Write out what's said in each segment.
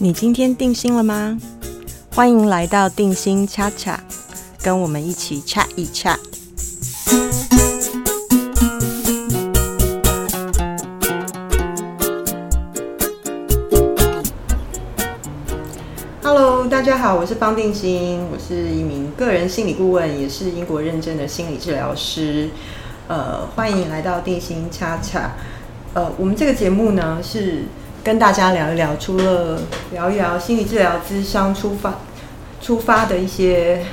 你今天定心了吗？欢迎来到定心恰恰，跟我们一起 chat 一 chat。Hello，大家好，我是方定心，我是一名个人心理顾问，也是英国认证的心理治疗师。呃，欢迎来到定心恰恰。呃，我们这个节目呢是跟大家聊一聊，除了聊一聊心理治疗咨商出发出发的一些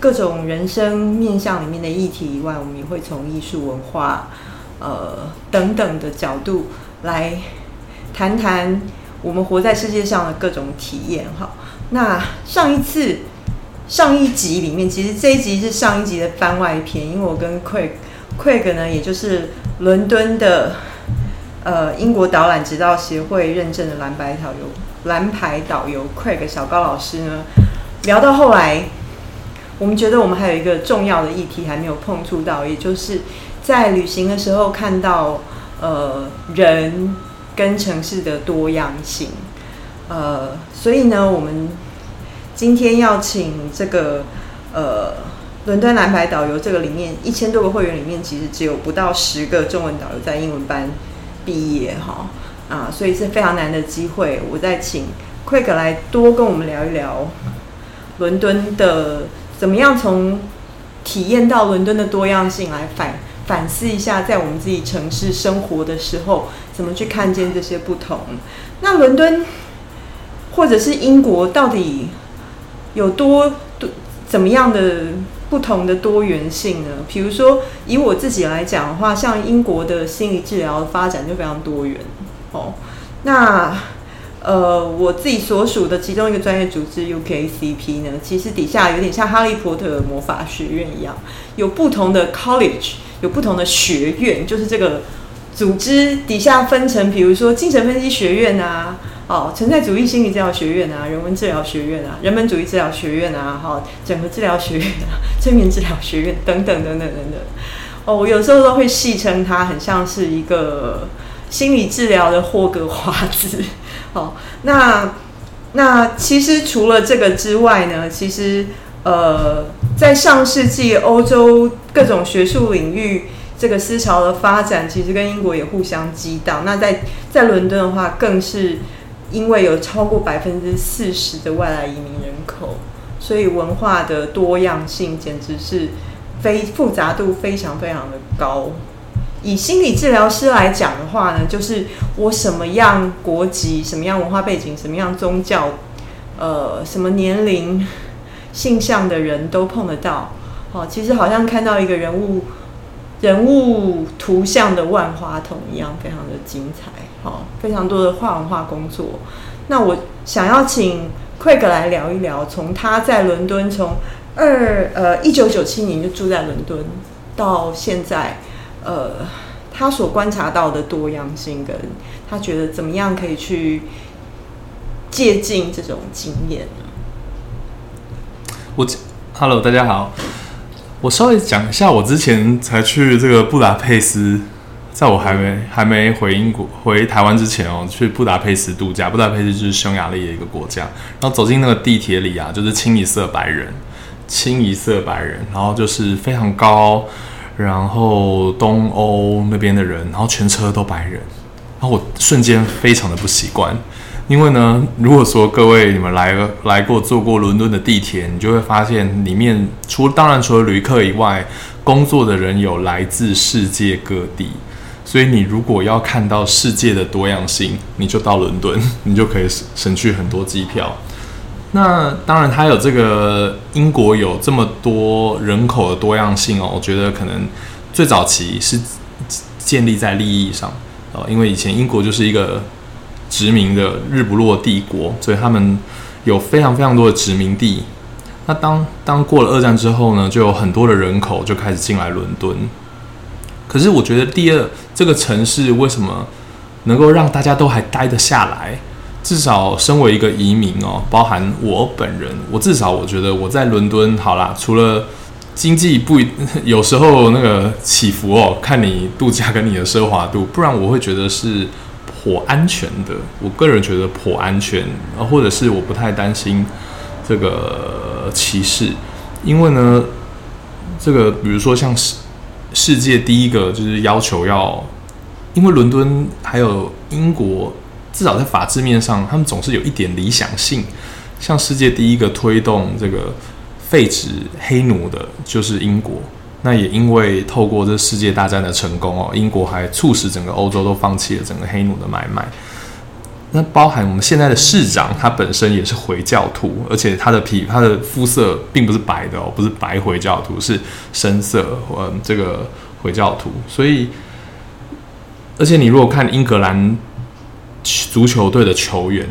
各种人生面向里面的议题以外，我们也会从艺术文化呃等等的角度来谈谈我们活在世界上的各种体验。哈，那上一次上一集里面，其实这一集是上一集的番外篇，因为我跟 Craig Craig 呢，也就是伦敦的。呃，英国导览指导协会认证的蓝白导游、蓝牌导游 Craig 小高老师呢，聊到后来，我们觉得我们还有一个重要的议题还没有碰触到，也就是在旅行的时候看到呃人跟城市的多样性。呃，所以呢，我们今天要请这个呃伦敦蓝牌导游这个里面一千多个会员里面，其实只有不到十个中文导游在英文班。毕业哈啊，所以是非常难的机会。我再请 Quick 来多跟我们聊一聊伦敦的怎么样从体验到伦敦的多样性，来反反思一下，在我们自己城市生活的时候，怎么去看见这些不同。那伦敦或者是英国到底有多多怎么样的？不同的多元性呢？比如说，以我自己来讲的话，像英国的心理治疗发展就非常多元哦。那呃，我自己所属的其中一个专业组织 UKCP 呢，其实底下有点像哈利波特魔法学院一样，有不同的 college，有不同的学院，就是这个组织底下分成，比如说精神分析学院啊。哦，存在主义心理治疗学院啊，人文治疗学院啊，人本主义治疗学院啊，哈，整合治疗学院啊，催眠治疗学院等等等等等等。哦，我有时候都会戏称它很像是一个心理治疗的霍格华兹。哦，那那其实除了这个之外呢，其实呃，在上世纪欧洲各种学术领域这个思潮的发展，其实跟英国也互相激荡。那在在伦敦的话，更是。因为有超过百分之四十的外来移民人口，所以文化的多样性简直是非复杂度非常非常的高。以心理治疗师来讲的话呢，就是我什么样国籍、什么样文化背景、什么样宗教、呃，什么年龄、性向的人都碰得到。哦，其实好像看到一个人物人物图像的万花筒一样，非常的精彩。好，非常多的画文化工作。那我想要请 Craig 来聊一聊，从他在伦敦，从二呃一九九七年就住在伦敦，到现在，呃，他所观察到的多样性，跟他觉得怎么样可以去借鉴这种经验呢？我 Hello，大家好，我稍微讲一下，我之前才去这个布达佩斯。在我还没还没回英国回台湾之前哦，去布达佩斯度假。布达佩斯就是匈牙利的一个国家。然后走进那个地铁里啊，就是清一色白人，清一色白人。然后就是非常高，然后东欧那边的人，然后全车都白人。然后我瞬间非常的不习惯，因为呢，如果说各位你们来来过坐过伦敦的地铁，你就会发现里面除当然除了旅客以外，工作的人有来自世界各地。所以你如果要看到世界的多样性，你就到伦敦，你就可以省省去很多机票。那当然，它有这个英国有这么多人口的多样性哦。我觉得可能最早期是建立在利益上哦，因为以前英国就是一个殖民的日不落帝国，所以他们有非常非常多的殖民地。那当当过了二战之后呢，就有很多的人口就开始进来伦敦。可是我觉得，第二，这个城市为什么能够让大家都还待得下来？至少身为一个移民哦，包含我本人，我至少我觉得我在伦敦好啦，除了经济不有时候那个起伏哦，看你度假跟你的奢华度，不然我会觉得是颇安全的。我个人觉得颇安全，啊，或者是我不太担心这个歧视，因为呢，这个比如说像是世界第一个就是要求要，因为伦敦还有英国，至少在法制面上，他们总是有一点理想性。像世界第一个推动这个废止黑奴的，就是英国。那也因为透过这世界大战的成功哦，英国还促使整个欧洲都放弃了整个黑奴的买卖。那包含我们现在的市长，他本身也是回教徒，而且他的皮他的肤色并不是白的哦，不是白回教徒，是深色，嗯，这个回教徒。所以，而且你如果看英格兰足球队的球员。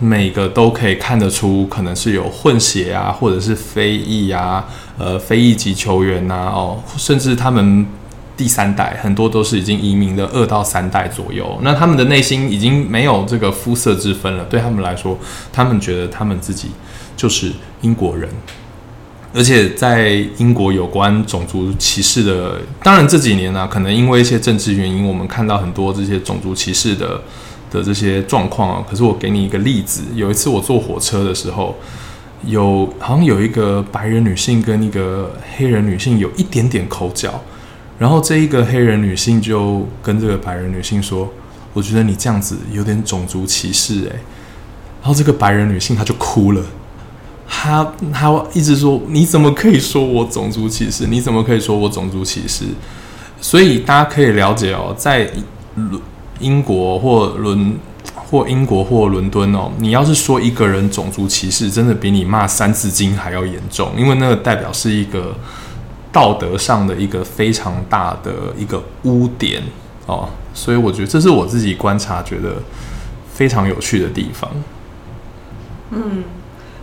每个都可以看得出，可能是有混血啊，或者是非裔啊，呃，非裔级球员呐，哦，甚至他们第三代很多都是已经移民的二到三代左右，那他们的内心已经没有这个肤色之分了。对他们来说，他们觉得他们自己就是英国人，而且在英国有关种族歧视的，当然这几年呢，可能因为一些政治原因，我们看到很多这些种族歧视的。的这些状况啊，可是我给你一个例子。有一次我坐火车的时候，有好像有一个白人女性跟一个黑人女性有一点点口角，然后这一个黑人女性就跟这个白人女性说：“我觉得你这样子有点种族歧视。”诶。然后这个白人女性她就哭了，她她一直说：“你怎么可以说我种族歧视？你怎么可以说我种族歧视？”所以大家可以了解哦，在。英国或伦或英国或伦敦哦，你要是说一个人种族歧视，真的比你骂三字经还要严重，因为那个代表是一个道德上的一个非常大的一个污点哦，所以我觉得这是我自己观察觉得非常有趣的地方。嗯，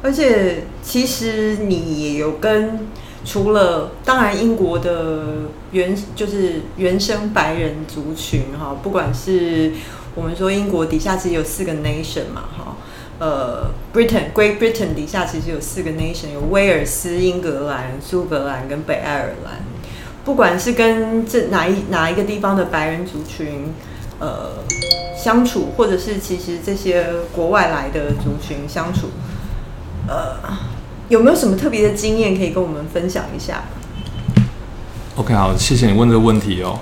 而且其实你也有跟。除了当然，英国的原就是原生白人族群哈，不管是我们说英国底下其实有四个 nation 嘛哈，呃，Britain Great Britain 底下其实有四个 nation，有威尔斯、英格兰、苏格兰跟北爱尔兰。不管是跟这哪一哪一个地方的白人族群呃相处，或者是其实这些国外来的族群相处，呃。有没有什么特别的经验可以跟我们分享一下？OK，好，谢谢你问这个问题哦。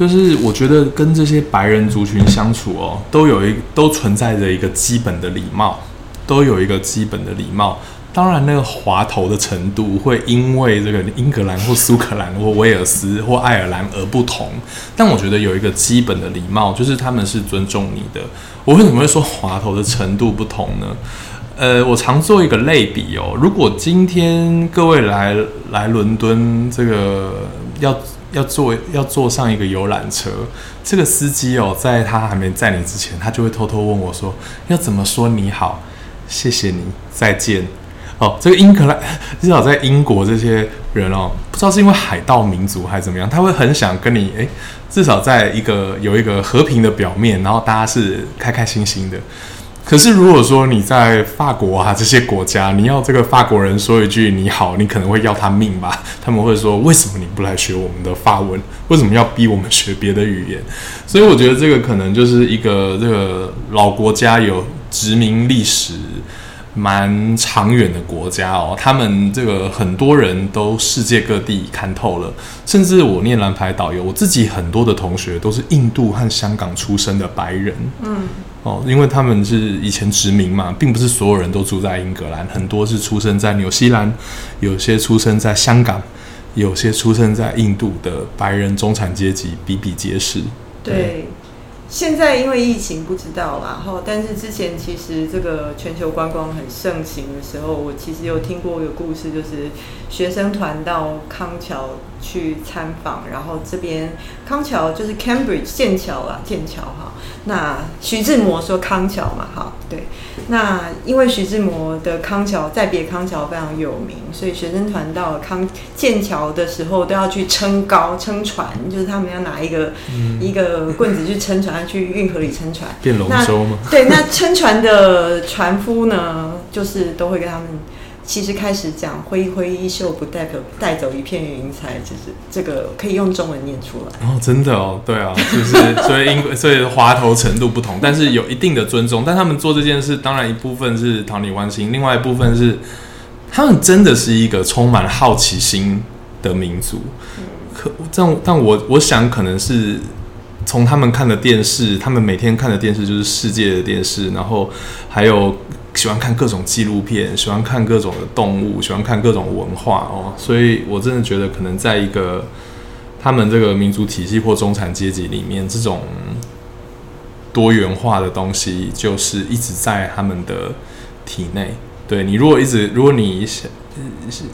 就是我觉得跟这些白人族群相处哦，都有一都存在着一个基本的礼貌，都有一个基本的礼貌。当然，那个滑头的程度会因为这个英格兰或苏格兰或威尔斯或爱尔兰而不同。但我觉得有一个基本的礼貌，就是他们是尊重你的。我为什么会说滑头的程度不同呢？呃，我常做一个类比哦。如果今天各位来来伦敦，这个要要坐要坐上一个游览车，这个司机哦，在他还没载你之前，他就会偷偷问我说，要怎么说你好，谢谢你，再见。哦，这个英格兰 至少在英国这些人哦，不知道是因为海盗民族还是怎么样，他会很想跟你诶，至少在一个有一个和平的表面，然后大家是开开心心的。可是，如果说你在法国啊这些国家，你要这个法国人说一句你好，你可能会要他命吧？他们会说：为什么你不来学我们的法文？为什么要逼我们学别的语言？所以，我觉得这个可能就是一个这个老国家有殖民历史。蛮长远的国家哦，他们这个很多人都世界各地看透了，甚至我念蓝牌导游，我自己很多的同学都是印度和香港出生的白人，嗯，哦，因为他们是以前殖民嘛，并不是所有人都住在英格兰，很多是出生在纽西兰，有些出生在香港，有些出生在印度的白人中产阶级比比皆是，对。现在因为疫情不知道啦，后但是之前其实这个全球观光很盛行的时候，我其实有听过一个故事，就是学生团到康桥去参访，然后这边康桥就是 Cambridge 剑桥啊，剑桥哈。那徐志摩说康桥嘛，哈，对。那因为徐志摩的康桥在别康桥非常有名，所以学生团到康剑桥的时候都要去撑高撑船，就是他们要拿一个一个棍子去撑船，去运河里撑船。变龙舟吗？对，那撑船的船夫呢，就是都会跟他们。其实开始讲挥一挥衣袖不代表带走一片云彩，就是这个可以用中文念出来。哦，真的哦，对啊，就是 所以英所以滑头程度不同，但是有一定的尊重。但他们做这件事，当然一部分是讨你欢心，另外一部分是他们真的是一个充满好奇心的民族。可这样，但我我想可能是从他们看的电视，他们每天看的电视就是世界的电视，然后还有。喜欢看各种纪录片，喜欢看各种的动物，喜欢看各种文化哦，所以我真的觉得可能在一个他们这个民族体系或中产阶级里面，这种多元化的东西就是一直在他们的体内。对你，如果一直，如果你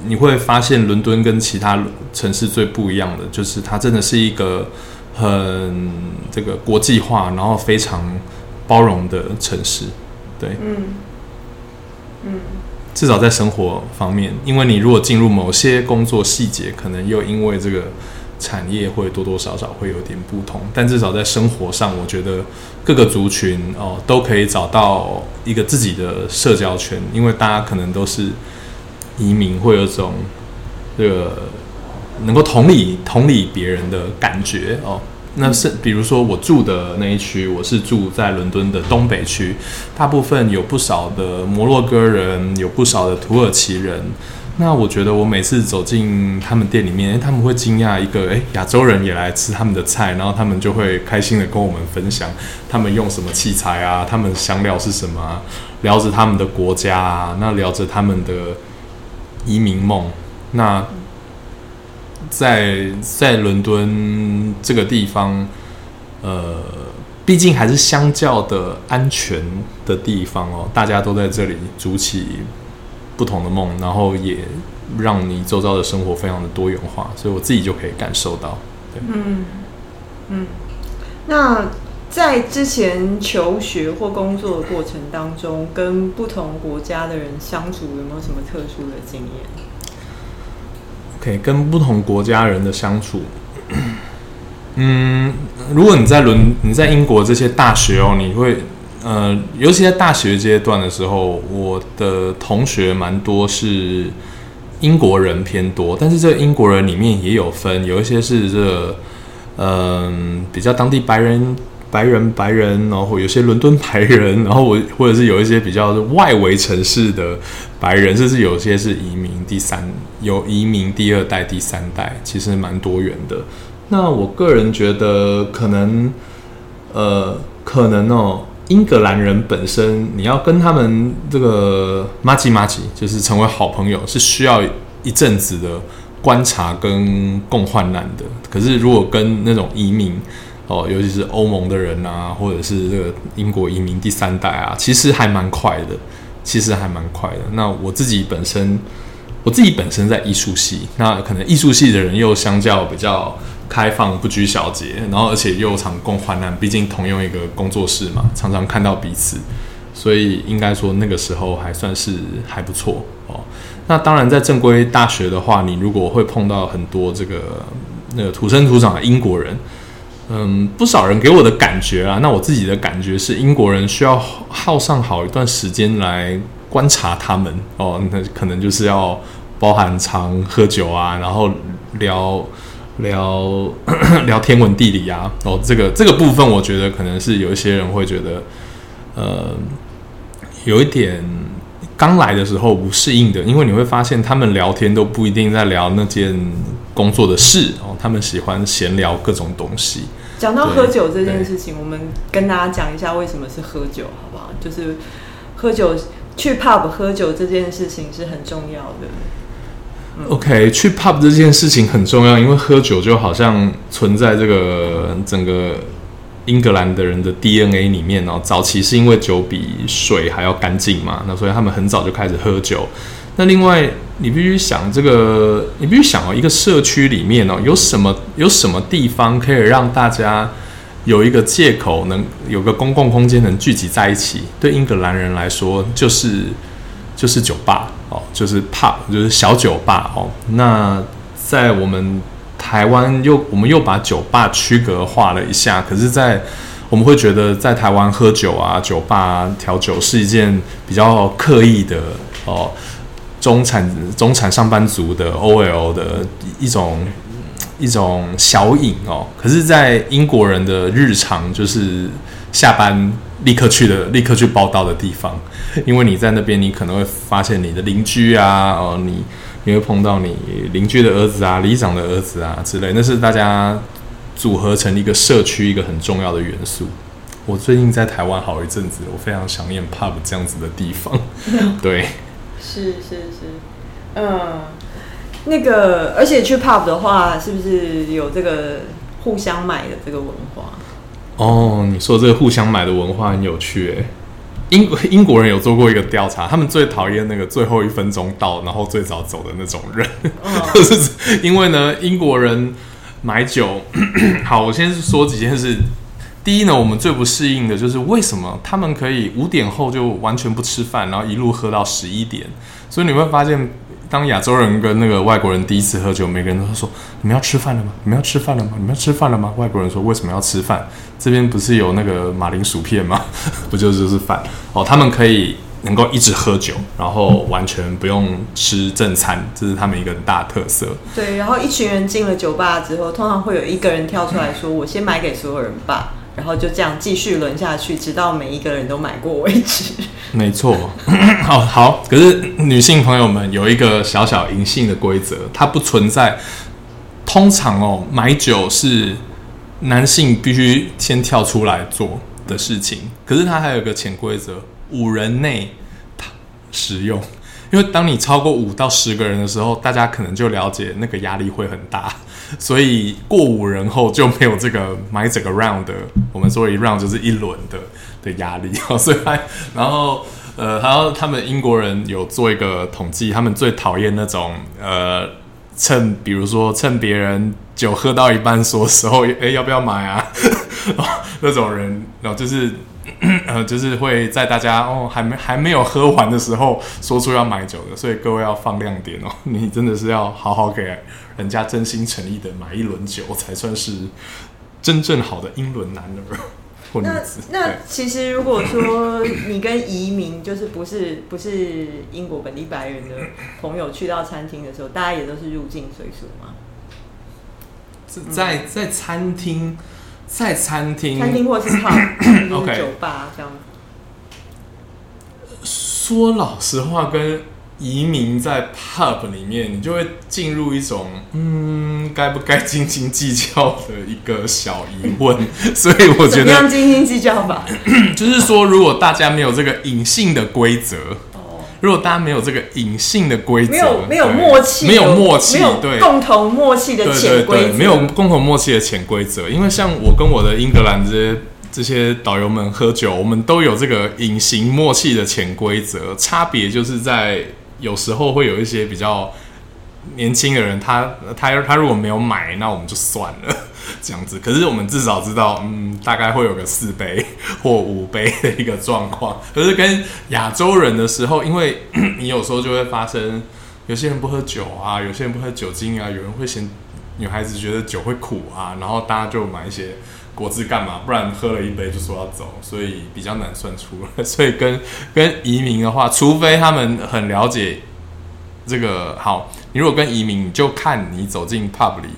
你会发现伦敦跟其他城市最不一样的，就是它真的是一个很这个国际化，然后非常包容的城市。对，嗯。至少在生活方面，因为你如果进入某些工作细节，可能又因为这个产业会多多少少会有点不同。但至少在生活上，我觉得各个族群哦都可以找到一个自己的社交圈，因为大家可能都是移民，会有种这个能够同理同理别人的感觉哦。那是比如说我住的那一区，我是住在伦敦的东北区，大部分有不少的摩洛哥人，有不少的土耳其人。那我觉得我每次走进他们店里面，他们会惊讶一个，诶，亚洲人也来吃他们的菜，然后他们就会开心的跟我们分享他们用什么器材啊，他们香料是什么，聊着他们的国家啊，那聊着他们的移民梦，那。在在伦敦这个地方，呃，毕竟还是相较的安全的地方哦。大家都在这里筑起不同的梦，然后也让你周遭的生活非常的多元化，所以我自己就可以感受到。嗯嗯，那在之前求学或工作的过程当中，跟不同国家的人相处，有没有什么特殊的经验？跟不同国家人的相处，嗯，如果你在伦你在英国这些大学哦，你会呃，尤其在大学阶段的时候，我的同学蛮多是英国人偏多，但是这英国人里面也有分，有一些是这嗯比较当地白人。白人，白人，然后有些伦敦白人，然后我或者是有一些比较外围城市的白人，甚至有些是移民第三，有移民第二代、第三代，其实蛮多元的。那我个人觉得，可能，呃，可能哦，英格兰人本身，你要跟他们这个马吉马吉，就是成为好朋友，是需要一阵子的观察跟共患难的。可是如果跟那种移民，哦，尤其是欧盟的人啊，或者是这个英国移民第三代啊，其实还蛮快的，其实还蛮快的。那我自己本身，我自己本身在艺术系，那可能艺术系的人又相较比较开放，不拘小节，然后而且又常共患难，毕竟同用一个工作室嘛，常常看到彼此，所以应该说那个时候还算是还不错哦。那当然，在正规大学的话，你如果会碰到很多这个那个土生土长的英国人。嗯，不少人给我的感觉啊，那我自己的感觉是，英国人需要耗上好一段时间来观察他们哦，那可能就是要包含常喝酒啊，然后聊聊聊天文地理啊，哦，这个 这个部分我觉得可能是有一些人会觉得，呃，有一点刚来的时候不适应的，因为你会发现他们聊天都不一定在聊那件。工作的事哦，他们喜欢闲聊各种东西。讲到喝酒这件事情，我们跟大家讲一下为什么是喝酒，好不好？就是喝酒去 pub 喝酒这件事情是很重要的。OK，去 pub 这件事情很重要，因为喝酒就好像存在这个整个英格兰的人的 DNA 里面哦。早期是因为酒比水还要干净嘛，那所以他们很早就开始喝酒。那另外，你必须想这个，你必须想哦，一个社区里面哦，有什么有什么地方可以让大家有一个借口，能有个公共空间能聚集在一起？对英格兰人来说，就是就是酒吧哦，就是 pub，就是小酒吧哦。那在我们台湾又我们又把酒吧区隔化了一下，可是，在我们会觉得在台湾喝酒啊，酒吧调酒是一件比较刻意的哦。中产中产上班族的 OL 的一种一种小瘾哦。可是，在英国人的日常就是下班立刻去的，立刻去报道的地方，因为你在那边，你可能会发现你的邻居啊，哦，你你会碰到你邻居的儿子啊、里长的儿子啊之类，那是大家组合成一个社区一个很重要的元素。我最近在台湾好一阵子，我非常想念 pub 这样子的地方。对，是是是，嗯，那个，而且去 pub 的话，是不是有这个互相买的这个文化？哦，你说这个互相买的文化很有趣诶。英国英国人有做过一个调查，他们最讨厌那个最后一分钟到，然后最早走的那种人，就是因为呢，英国人买酒。好，我先说几件事。第一呢，我们最不适应的就是为什么他们可以五点后就完全不吃饭，然后一路喝到十一点。所以你会发现，当亚洲人跟那个外国人第一次喝酒，每个人都说：“你们要吃饭了吗？你们要吃饭了吗？你们要吃饭了吗？”外国人说：“为什么要吃饭？这边不是有那个马铃薯片吗？不就就是饭哦？他们可以能够一直喝酒，然后完全不用吃正餐，这是他们一个大特色。对，然后一群人进了酒吧之后，通常会有一个人跳出来说：“我先买给所有人吧。”然后就这样继续轮下去，直到每一个人都买过为止。没错，好好。可是女性朋友们有一个小小隐性的规则，它不存在。通常哦，买酒是男性必须先跳出来做的事情。可是它还有个潜规则：五人内使用。因为当你超过五到十个人的时候，大家可能就了解那个压力会很大。所以过五人后就没有这个买整个 round 的，我们说一 round 就是一轮的的压力哦。所以，然后呃，然后他们英国人有做一个统计，他们最讨厌那种呃，趁比如说趁别人酒喝到一半说时候，哎，要不要买啊？那种人，然后就是。呃，就是会在大家哦还没还没有喝完的时候说出要买酒的，所以各位要放亮点哦，你真的是要好好给人家真心诚意的买一轮酒，才算是真正好的英伦男儿 或女子。那其实如果说你跟移民就是不是不是英国本地白人的朋友去到餐厅的时候，大家也都是入境随俗吗？在在餐厅。在餐厅，餐厅或是泡，就是酒吧这样。说老实话，跟移民在 pub 里面，你就会进入一种嗯，该不该斤斤计较的一个小疑问。所以我觉得斤斤计较吧，就是说，如果大家没有这个隐性的规则。如果大家没有这个隐性的规则，没有没有默契，没有默契，对共同默契的潜规则，没有共同默契的潜规则。因为像我跟我的英格兰这些这些导游们喝酒，我们都有这个隐形默契的潜规则，差别就是在有时候会有一些比较年轻的人，他他他如果没有买，那我们就算了。这样子，可是我们至少知道，嗯，大概会有个四杯或五杯的一个状况。可是跟亚洲人的时候，因为 你有时候就会发生，有些人不喝酒啊，有些人不喝酒精啊，有人会嫌女孩子觉得酒会苦啊，然后大家就买一些果汁干嘛？不然喝了一杯就说要走，所以比较难算出来。所以跟跟移民的话，除非他们很了解这个，好，你如果跟移民，你就看你走进 pub 里。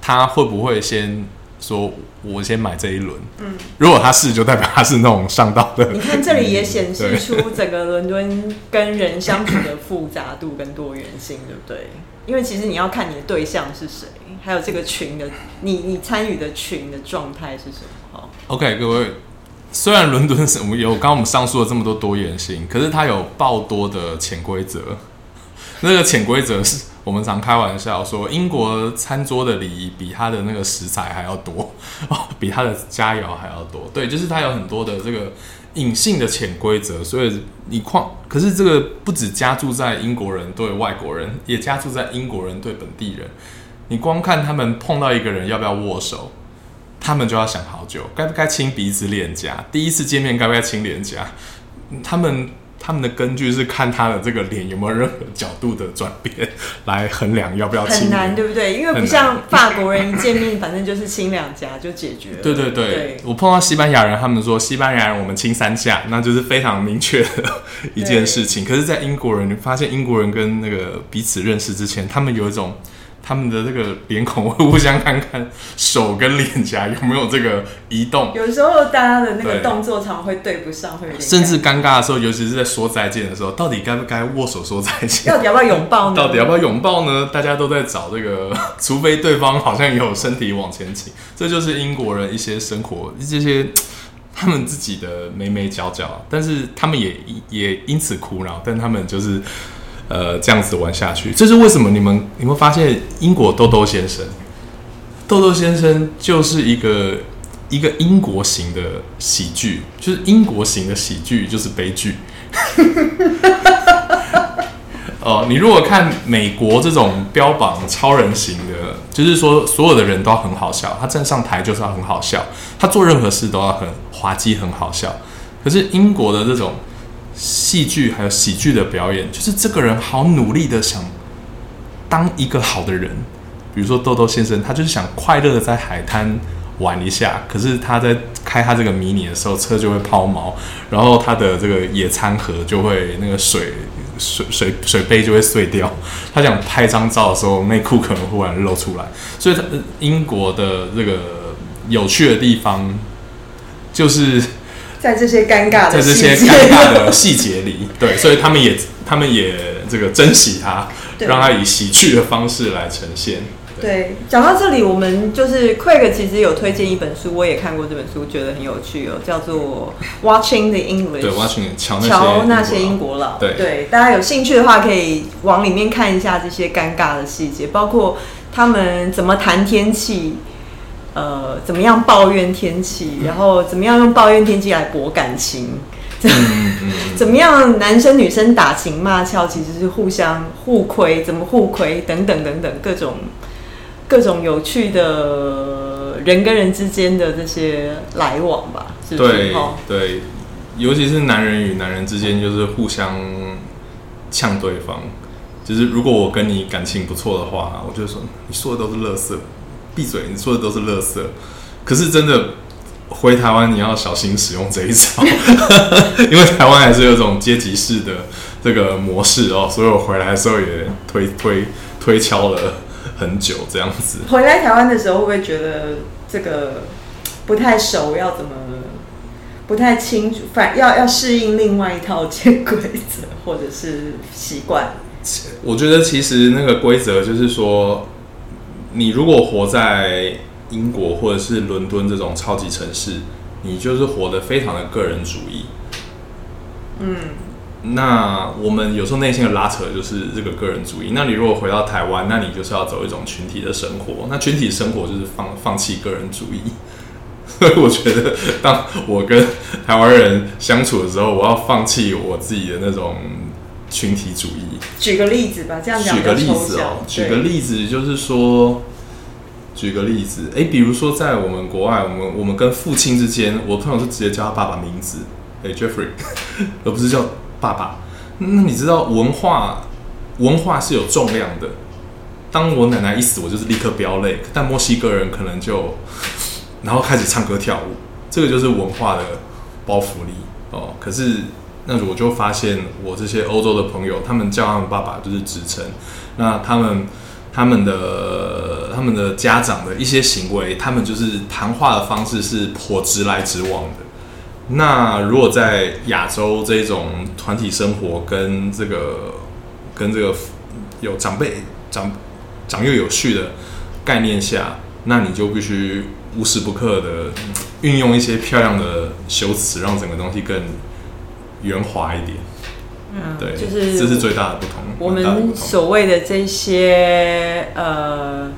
他会不会先说“我先买这一轮”？嗯，如果他是，就代表他是那种上道的。你看这里也显示出整个伦敦跟人相处的复杂度跟多元性，对不对？因为其实你要看你的对象是谁，还有这个群的你你参与的群的状态是什么。好，OK，各位，虽然伦敦是我们有刚刚我们上述了这么多多元性，可是它有爆多的潜规则。那个潜规则是。我们常开玩笑说，英国餐桌的礼仪比他的那个食材还要多，比他的佳肴还要多。对，就是他有很多的这个隐性的潜规则，所以你况可是这个不止加注在英国人对外国人，也加注在英国人对本地人。你光看他们碰到一个人要不要握手，他们就要想好久，该不该亲鼻子脸颊？第一次见面该不该亲脸颊？他们他们的根据是看他的这个脸有没有任何角度的转变来衡量要不要亲很难，对不对？因为不像法国人一见面，反正就是亲两颊就解决了。对对对，对我碰到西班牙人，他们说西班牙人我们亲三下，那就是非常明确的一件事情。可是，在英国人，你发现英国人跟那个彼此认识之前，他们有一种他们的这个脸孔会互相看看手跟脸颊有没有这个移动，有时候大家的那个对动作常会对不上，会有点甚至尴尴尬的时候，尤其是在说再见的时候，到底该不该握手说再见？到底要不要拥抱呢？到底要不要拥抱呢？大家都在找这个，除非对方好像有身体往前倾，这就是英国人一些生活这些他们自己的眉眉角角，但是他们也也因此苦恼，但他们就是呃这样子玩下去。这是为什么？你们你会发现英国豆豆先生，豆豆先生就是一个一个英国型的喜剧，就是英国型的喜剧就是悲剧。哦，你如果看美国这种标榜超人型的，就是说所有的人都很好笑，他站上台就是要很好笑，他做任何事都要很滑稽、很好笑。可是英国的这种戏剧还有喜剧的表演，就是这个人好努力的想当一个好的人，比如说豆豆先生，他就是想快乐的在海滩玩一下，可是他在开他这个迷你的时候，车就会抛锚，然后他的这个野餐盒就会那个水水水水杯就会碎掉。他想拍张照的时候，内裤可能忽然露出来，所以英国的这个有趣的地方就是在这些尴尬的在这些尴尬的细节里，对，所以他们也他们也这个珍惜它，对让它以喜剧的方式来呈现。对，讲到这里，我们就是 Craig 其实有推荐一本书，我也看过这本书，觉得很有趣哦，叫做《Watching the English》。对，我要去瞧那些瞧那些英英国佬。对对大家有兴趣的话，可以往里面看一下这些尴尬的细节，包括他们怎么谈天气，呃，怎么样抱怨天气，然后怎么样用抱怨天气来博感情。怎么样？男生女生打情骂俏，其实是互相互亏，怎么互亏等等等等各种各种有趣的人跟人之间的这些来往吧，是不是？对哦对，尤其是男人与男人之间，就是互相呛对方。就是如果我跟你感情不错的话，我就说你说的都是垃圾，闭嘴，你说的都是垃圾。可是真的回台湾，你要小心使用这一招，因为台湾还是有一种阶级式的这个模式哦，所以我回来的时候也推推推敲了很久这样子。回来台湾的时候，会不会觉得这个不太熟，要怎么不太清楚？反要要适应另外一套潜规则或者是习惯。我觉得其实那个规则就是说，你如果活在英国或者是伦敦这种超级城市，你就是活得非常的个人主义。嗯，那我们有时候内心的拉扯就是这个个人主义。那你如果回到台湾，那你就是要走一种群体的生活。那群体生活就是放放弃个人主义。所以我觉得，当我跟台湾人相处的时候，我要放弃我自己的那种群体主义。举个例子吧，这样讲举个例子哦，举对个例子就是说，举个例子，诶，比如说在我们国外，我们我们跟父亲之间，我通常是直接叫他爸爸名字，诶 j e f f r e y 而不是叫爸爸。那你知道文化文化是有重量的。当我奶奶一死，我就是立刻飙泪，但墨西哥人可能就然后开始唱歌跳舞，这个就是文化的包袱力哦。可是那我就发现，我这些欧洲的朋友，他们叫他们爸爸就是职称，那他们他们的他们的家长的一些行为，他们就是谈话的方式是颇直来直往的。那如果在亚洲这种团体生活跟这个跟这个有长辈长长幼有序的概念下，那你就必须无时不刻的运用一些漂亮的修辞，让整个东西更圆滑一点。嗯，对，就是这是最大的不同。我们所谓的这些呃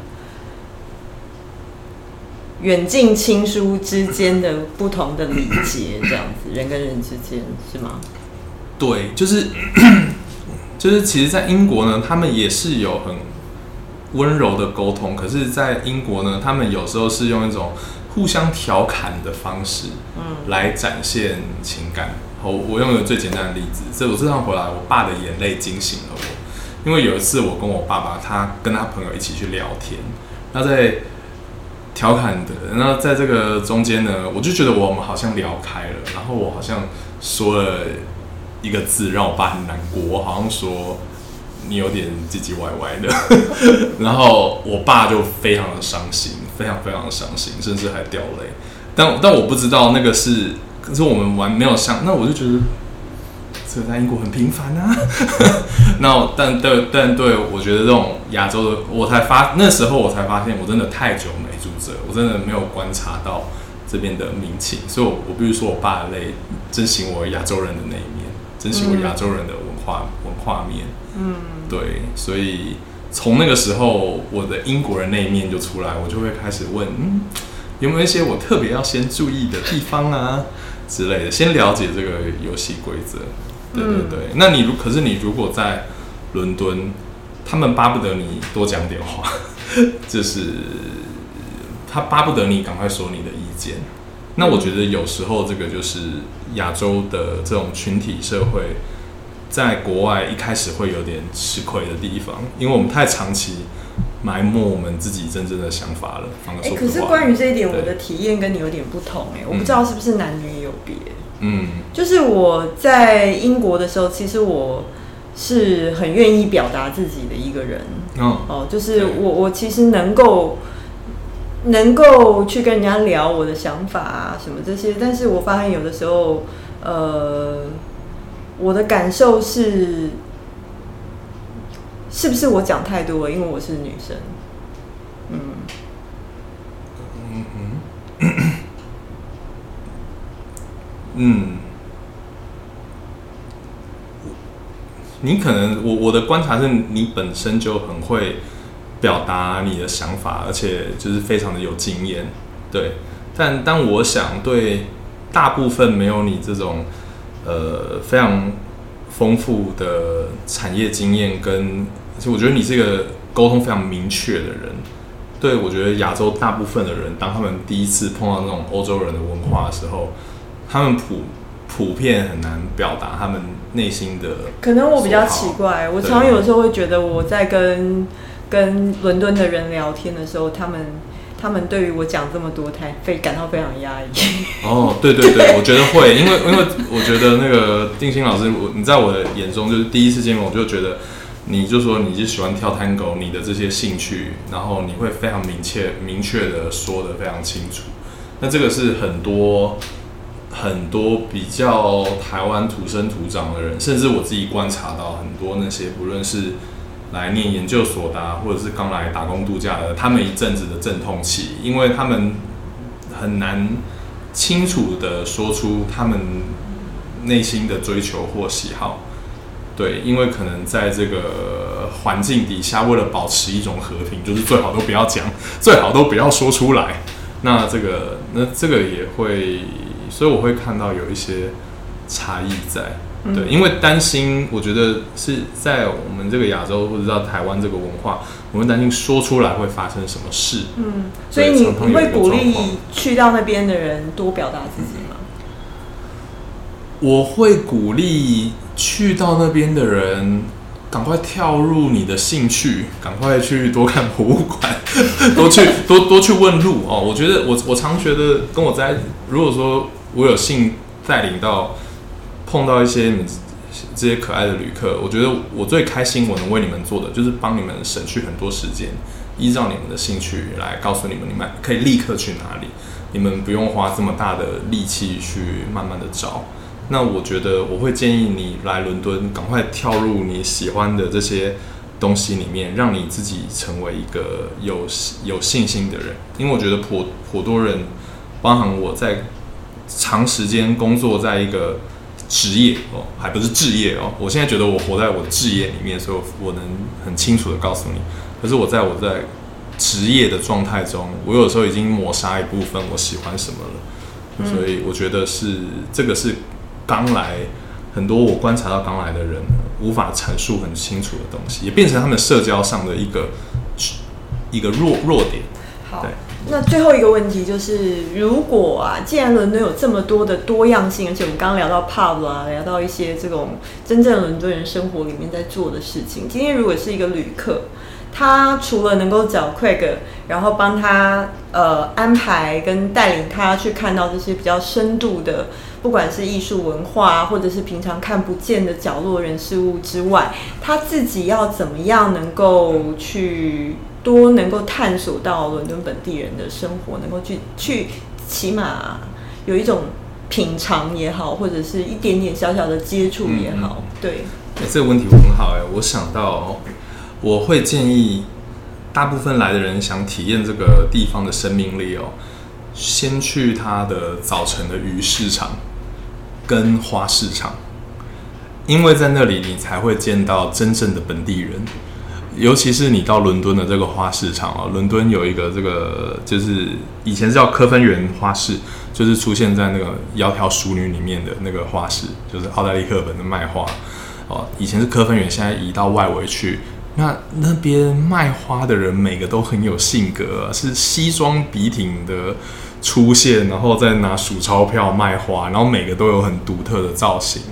远近亲疏之间的不同的礼节，这样子，人跟人之间是吗？对，就是 就是，其实，在英国呢，他们也是有很温柔的沟通，可是，在英国呢，他们有时候是用一种互相调侃的方式，嗯，来展现情感好，我我用一个最简单的例子，这我这趟回来，我爸的眼泪惊醒了我，因为有一次我跟我爸爸，他跟他朋友一起去聊天，那在调侃的，那在这个中间呢，我就觉得我们好像聊开了，然后我好像说了一个字让我爸很难过，我好像说你有点唧唧歪歪的，然后我爸就非常的伤心，非常非常的伤心，甚至还掉泪。但但我不知道那个是，可是我们玩没有像，那我就觉得这个在英国很平凡啊。那但对但对我觉得这种亚洲的，我才发那时候我才发现，我真的太久没住这，我真的没有观察到这边的民情，所以我我必须说我爸的泪，真醒我亚洲人的那一面，珍惜我亚洲人的文化、文化面。嗯，对，所以从那个时候，我的英国人那一面就出来，我就会开始问，嗯，有没有一些我特别要先注意的地方啊之类的，先了解这个游戏规则。对对对，那你如可是你如果在伦敦，他们巴不得你多讲点话，就是他巴不得你赶快说你的意见。那我觉得有时候这个就是亚洲的这种群体社会，在国外一开始会有点吃亏的地方，因为我们太长期埋没我们自己真正的想法了。哎，可是关于这一点，我的体验跟你有点不同哎，我不知道是不是男女有别。嗯，就是我在英国的时候，其实我是很愿意表达自己的一个人。哦，哦，就是我我其实能够能够去跟人家聊我的想法啊什么这些，但是我发现有的时候，呃，我的感受是，是不是我讲太多了？因为我是女生。嗯。嗯嗯。你可能我我的观察是你本身就很会表达你的想法，而且就是非常的有经验，对。但但我想对大部分没有你这种呃非常丰富的产业经验，跟而且我觉得你是一个沟通非常明确的人。对我觉得亚洲大部分的人，当他们第一次碰到那种欧洲人的文化的时候。他们普普遍很难表达他们内心的。可能我比较奇怪，我常常有时候会觉得我在跟跟伦敦的人聊天的时候，他们他们对于我讲这么多，太非感到非常压抑。哦，对对对，我觉得会，因为因为我觉得那个定心老师，我你在我的眼中就是第一次见面，我就觉得你就说你是喜欢跳探狗，你的这些兴趣，然后你会非常明确明确的说的非常清楚。那这个是很多。很多比较台湾土生土长的人，甚至我自己观察到很多那些不论是来念研究所的，或者是刚来打工度假的，他们一阵子的阵痛期，因为他们很难清楚的说出他们内心的追求或喜好。对，因为可能在这个环境底下，为了保持一种和平，就是最好都不要讲，最好都不要说出来。那这个，那这个也会。所以我会看到有一些差异在，对，因为担心，我觉得是在我们这个亚洲或者在台湾这个文化，我们担心说出来会发生什么事。嗯，所以你你会鼓励去到那边的人多表达自己吗？我会鼓励去到那边的人赶快跳入你的兴趣，赶快去多看博物馆，多去多多去问路哦。我觉得我我常觉得跟我在如果说。我有幸带领到碰到一些你这些可爱的旅客，我觉得我最开心，我能为你们做的就是帮你们省去很多时间，依照你们的兴趣来告诉你们，你们可以立刻去哪里，你们不用花这么大的力气去慢慢的找。那我觉得我会建议你来伦敦，赶快跳入你喜欢的这些东西里面，让你自己成为一个有有信心的人，因为我觉得颇颇多人，包含我在。长时间工作在一个职业哦，还不是置业哦。我现在觉得我活在我的置业里面，所以我能很清楚的告诉你。可是我在我在职业的状态中，我有时候已经抹杀一部分我喜欢什么了。所以我觉得是这个是刚来很多我观察到刚来的人无法阐述很清楚的东西，也变成他们社交上的一个一个弱弱点。好。那最后一个问题就是，如果啊，既然伦敦有这么多的多样性，而且我们刚刚聊到 pub 啊，聊到一些这种真正伦敦人生活里面在做的事情，今天如果是一个旅客，他除了能够找 Craig，然后帮他呃安排跟带领他去看到这些比较深度的，不管是艺术文化，或者是平常看不见的角落人事物之外，他自己要怎么样能够去？多能够探索到伦敦本地人的生活，能够去去起码有一种品尝也好，或者是一点点小小的接触也好，对。哎，这个问题很好哎，我想到我会建议大部分来的人想体验这个地方的生命力哦，先去它的早晨的鱼市场跟花市场，因为在那里你才会见到真正的本地人。尤其是你到伦敦的这个花市场啊，伦敦有一个这个，就是以前叫科芬园花市，就是出现在那个《窈窕淑女》里面的那个花市，就是奥黛丽·赫本的卖花哦。以前是科芬园，现在移到外围去。那那边卖花的人每个都很有性格，是西装笔挺的出现，然后再拿数钞票卖花，然后每个都有很独特的造型。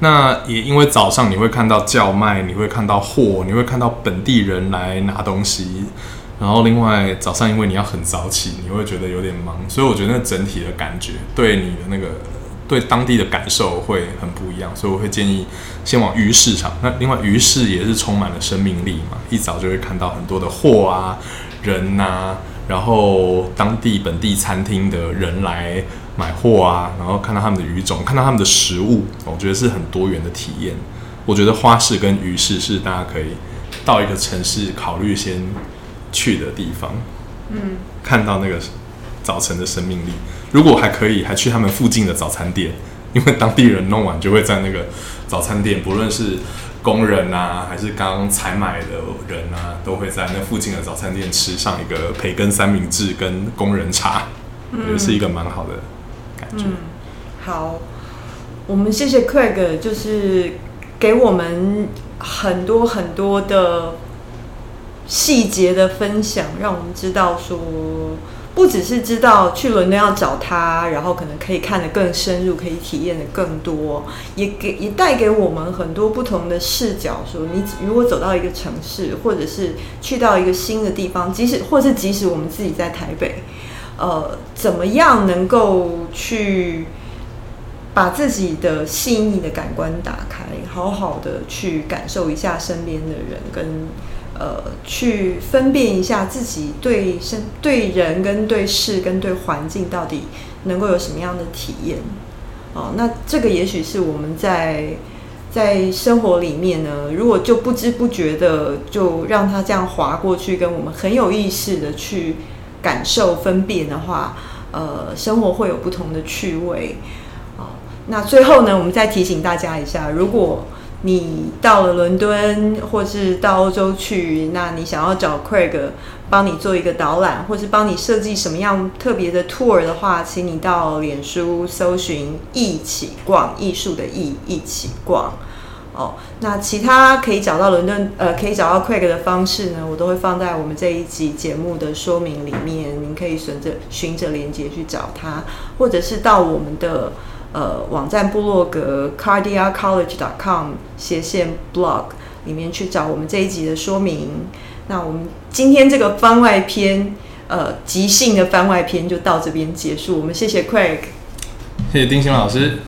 那也因为早上你会看到叫卖，你会看到货，你会看到本地人来拿东西，然后另外早上因为你要很早起，你会觉得有点忙，所以我觉得那整体的感觉对你的那个对当地的感受会很不一样，所以我会建议先往鱼市场。那另外鱼市也是充满了生命力嘛，一早就会看到很多的货啊、人呐，然后当地本地餐厅的人来。买货啊，然后看到他们的鱼种，看到他们的食物，我觉得是很多元的体验。我觉得花市跟鱼市是大家可以到一个城市考虑先去的地方。嗯，看到那个早晨的生命力。如果还可以，还去他们附近的早餐店，因为当地人弄完就会在那个早餐店，不论是工人啊，还是刚采买的人啊，都会在那附近的早餐店吃上一个培根三明治跟工人茶，也是一个蛮好的。嗯，好，我们谢谢 Craig，就是给我们很多很多的细节的分享，让我们知道说，不只是知道去伦敦要找他，然后可能可以看得更深入，可以体验的更多，也给也带给我们很多不同的视角。说你如果走到一个城市，或者是去到一个新的地方，即使或是即使我们自己在台北。呃，怎么样能够去把自己的细腻的感官打开，好好的去感受一下身边的人，跟呃，去分辨一下自己对身、对人、跟对事、跟对环境到底能够有什么样的体验？哦，那这个也许是我们在在生活里面呢，如果就不知不觉的就让它这样划过去，跟我们很有意识的去。感受分辨的话，呃，生活会有不同的趣味。哦，那最后呢，我们再提醒大家一下，如果你到了伦敦或是到欧洲去，那你想要找 Craig 帮你做一个导览，或是帮你设计什么样特别的 tour 的话，请你到脸书搜寻“一起逛艺术”的“艺”一起逛。哦，那其他可以找到伦敦，呃，可以找到 Craig 的方式呢，我都会放在我们这一集节目的说明里面，您可以顺着循着连接去找他，或者是到我们的呃网站部落格 cardiacollege.com 斜线 blog 里面去找我们这一集的说明。那我们今天这个番外篇，呃，即兴的番外篇就到这边结束。我们谢谢 Craig，谢谢丁兴老师。